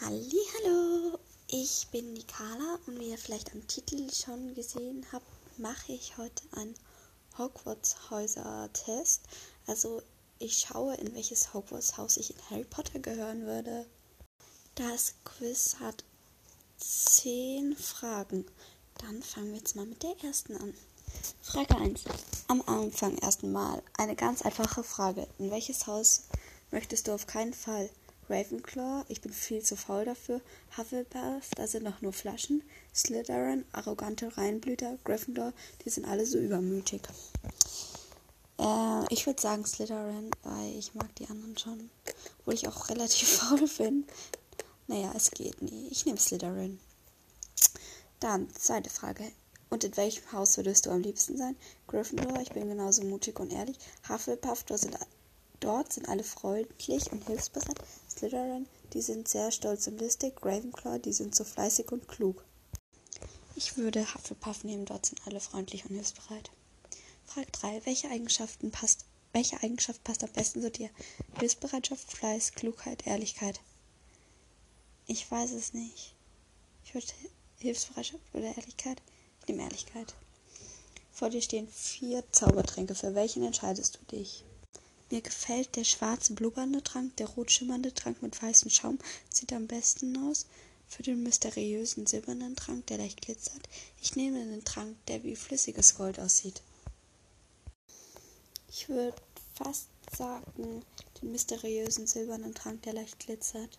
Hallo, ich bin die Carla und wie ihr vielleicht am Titel schon gesehen habt, mache ich heute einen Hogwarts-Häuser-Test. Also ich schaue, in welches Hogwarts-Haus ich in Harry Potter gehören würde. Das Quiz hat zehn Fragen. Dann fangen wir jetzt mal mit der ersten an. Frage 1. Am Anfang erstmal eine ganz einfache Frage. In welches Haus möchtest du auf keinen Fall? Ravenclaw, ich bin viel zu faul dafür. Hufflepuff, da sind noch nur Flaschen. Slytherin, arrogante Reinblüter. Gryffindor, die sind alle so übermütig. Äh, ich würde sagen Slytherin, weil ich mag die anderen schon. Obwohl ich auch relativ faul bin. Naja, es geht nie. Ich nehme Slytherin. Dann, zweite Frage. Und in welchem Haus würdest du am liebsten sein? Gryffindor, ich bin genauso mutig und ehrlich. Hufflepuff, dort sind, dort sind alle freundlich und hilfsbereit. Slytherin, die sind sehr stolz und listig. Ravenclaw, die sind so fleißig und klug. Ich würde Hufflepuff nehmen, dort sind alle freundlich und hilfsbereit. Frage 3. Welche Eigenschaften passt, welche Eigenschaft passt am besten zu dir? Hilfsbereitschaft, Fleiß, Klugheit, Ehrlichkeit. Ich weiß es nicht. Ich würde Hilfsbereitschaft oder Ehrlichkeit? Ich nehme Ehrlichkeit. Vor dir stehen vier Zaubertränke. Für welchen entscheidest du dich? Mir gefällt der schwarze blubbernde Trank, der rot schimmernde Trank mit weißem Schaum sieht am besten aus. Für den mysteriösen silbernen Trank, der leicht glitzert, ich nehme den Trank, der wie flüssiges Gold aussieht. Ich würde fast sagen, den mysteriösen silbernen Trank, der leicht glitzert.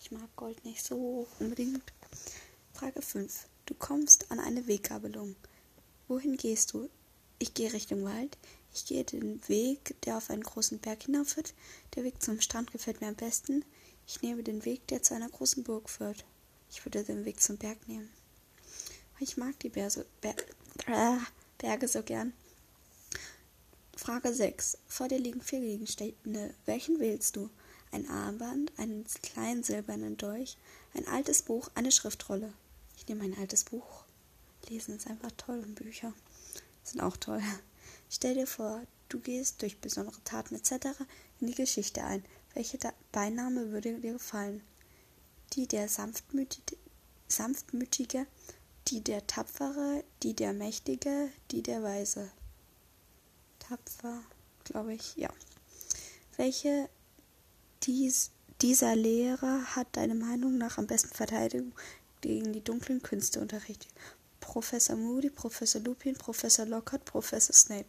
Ich mag Gold nicht so unbedingt. Frage 5. Du kommst an eine Weggabelung. Wohin gehst du? Ich gehe Richtung Wald. Ich gehe den Weg, der auf einen großen Berg hinaufführt. Der Weg zum Strand gefällt mir am besten. Ich nehme den Weg, der zu einer großen Burg führt. Ich würde den Weg zum Berg nehmen. Ich mag die Ber Ber äh, Berge so gern. Frage 6. Vor dir liegen vier Gegenstände. Welchen wählst du? Ein Armband, einen kleinen silbernen Dolch, ein altes Buch, eine Schriftrolle. Ich nehme ein altes Buch. Lesen ist einfach toll und Bücher sind auch toll. Stell dir vor, du gehst durch besondere Taten etc. in die Geschichte ein. Welche Beiname würde dir gefallen? Die der Sanftmütige, Sanftmütige, die der Tapfere, die der Mächtige, die der Weise. Tapfer, glaube ich, ja. Welche dies, dieser Lehrer hat deiner Meinung nach am besten Verteidigung gegen die dunklen Künste unterrichtet? Professor Moody, Professor Lupin, Professor Lockhart, Professor Snape.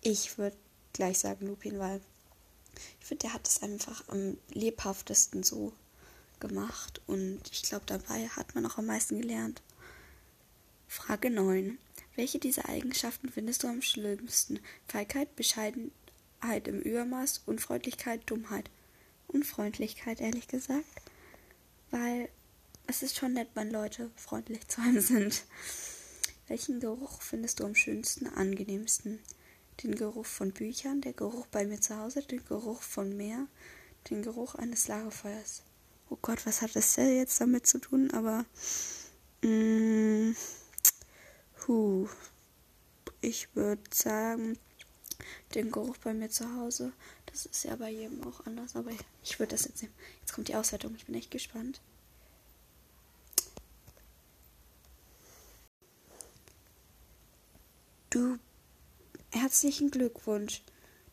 Ich würde gleich sagen Lupin, weil ich finde, der hat es einfach am lebhaftesten so gemacht und ich glaube, dabei hat man auch am meisten gelernt. Frage 9. Welche dieser Eigenschaften findest du am schlimmsten? Feigheit, Bescheidenheit im Übermaß, Unfreundlichkeit, Dummheit. Unfreundlichkeit, ehrlich gesagt, weil es ist schon nett, wenn Leute freundlich zu einem sind. Welchen Geruch findest du am schönsten, angenehmsten? Den Geruch von Büchern, der Geruch bei mir zu Hause, den Geruch von Meer, den Geruch eines Lagerfeuers. Oh Gott, was hat das denn jetzt damit zu tun? Aber mm, hu, ich würde sagen, den Geruch bei mir zu Hause. Das ist ja bei jedem auch anders, aber ich würde das jetzt nehmen. Jetzt kommt die Auswertung, ich bin echt gespannt. Du, herzlichen Glückwunsch.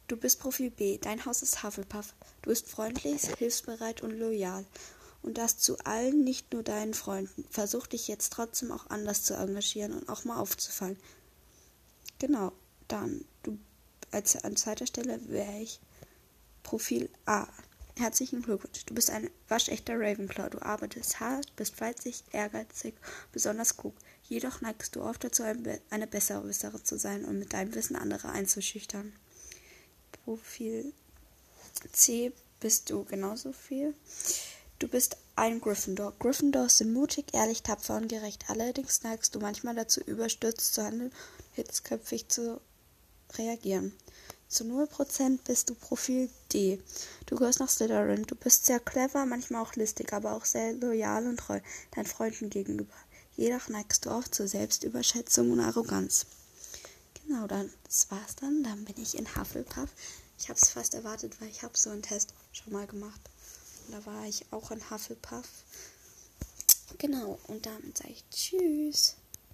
Du bist Profil B. Dein Haus ist Hufflepuff. Du bist freundlich, hilfsbereit und loyal. Und das zu allen, nicht nur deinen Freunden. Versuch dich jetzt trotzdem auch anders zu engagieren und auch mal aufzufallen. Genau, dann, du, als an zweiter Stelle wäre ich Profil A. Herzlichen Glückwunsch. Du bist ein waschechter Ravenclaw. Du arbeitest hart, bist fleißig, ehrgeizig, besonders klug. Jedoch neigst du oft dazu, eine bessere Wisserin zu sein und mit deinem Wissen andere einzuschüchtern. Profil C bist du genauso viel. Du bist ein Gryffindor. Gryffindors sind mutig, ehrlich, tapfer und gerecht. Allerdings neigst du manchmal dazu, überstürzt zu handeln, hitzköpfig zu reagieren. Zu 0% bist du Profil D. Du gehörst nach Slytherin. Du bist sehr clever, manchmal auch listig, aber auch sehr loyal und treu deinen Freunden gegenüber. Jedoch neigst du auch zur Selbstüberschätzung und Arroganz. Genau, dann, das war's dann. Dann bin ich in Hufflepuff. Ich habe es fast erwartet, weil ich habe so einen Test schon mal gemacht. Da war ich auch in Hufflepuff. Genau, und damit sage ich Tschüss.